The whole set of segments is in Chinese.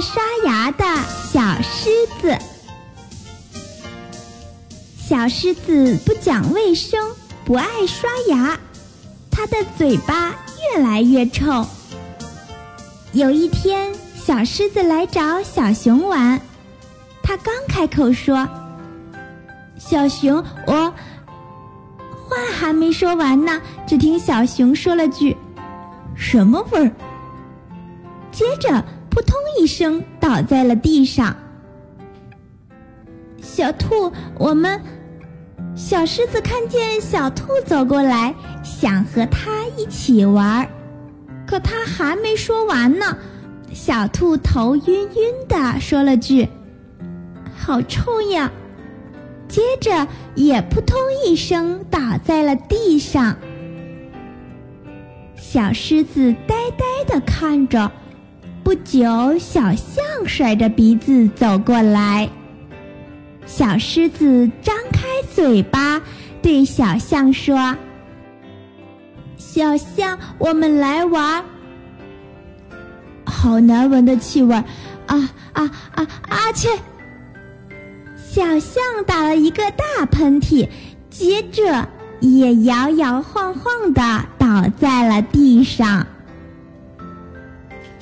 刷牙的小狮子。小狮子不讲卫生，不爱刷牙，它的嘴巴越来越臭。有一天，小狮子来找小熊玩，它刚开口说：“小熊，我……”话还没说完呢，只听小熊说了句：“什么味儿？”接着扑通一声倒在了地上。小兔，我们小狮子看见小兔走过来，想和它一起玩，可它还没说完呢，小兔头晕晕的说了句：“好臭呀！”接着也扑通一声倒在了地上。小狮子呆呆的看着。不久，小象甩着鼻子走过来。小狮子张开嘴巴，对小象说：“小象，我们来玩。”好难闻的气味！啊啊啊！啊切！小象打了一个大喷嚏，接着也摇摇晃晃地倒在了地上。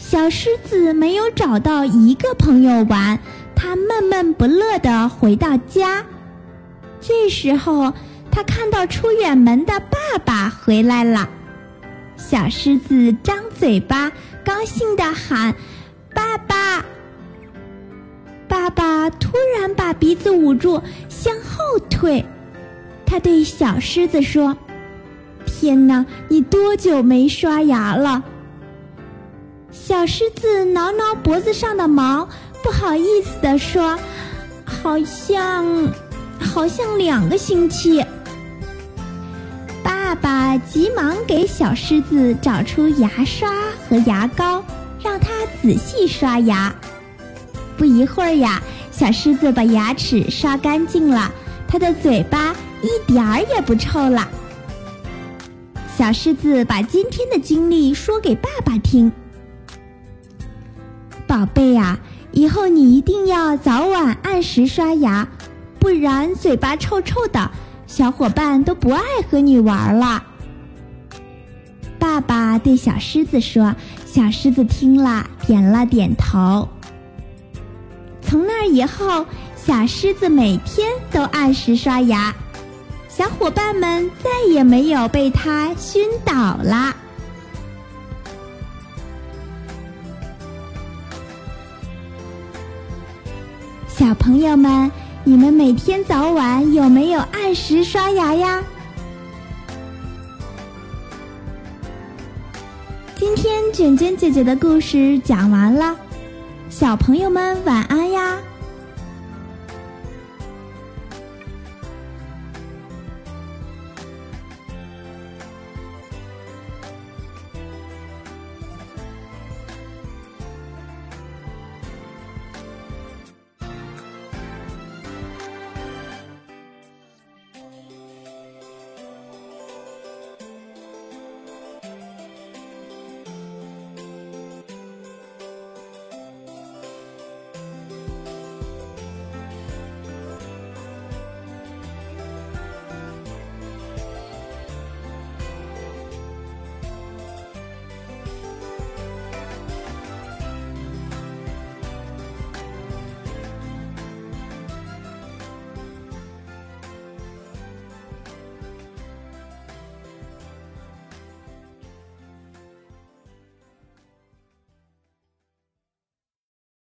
小狮子没有找到一个朋友玩，它闷闷不乐地回到家。这时候，它看到出远门的爸爸回来了。小狮子张嘴巴，高兴地喊：“爸爸！”爸爸突然把鼻子捂住，向后退。他对小狮子说：“天哪，你多久没刷牙了？”小狮子挠挠脖子上的毛，不好意思地说：“好像，好像两个星期。”爸爸急忙给小狮子找出牙刷和牙膏，让它仔细刷牙。不一会儿呀，小狮子把牙齿刷干净了，它的嘴巴一点儿也不臭了。小狮子把今天的经历说给爸爸听。宝贝呀，以后你一定要早晚按时刷牙，不然嘴巴臭臭的，小伙伴都不爱和你玩了。爸爸对小狮子说，小狮子听了点了点头。从那以后，小狮子每天都按时刷牙，小伙伴们再也没有被它熏倒了。小朋友们，你们每天早晚有没有按时刷牙呀？今天卷卷姐姐的故事讲完了。小朋友们，晚安呀。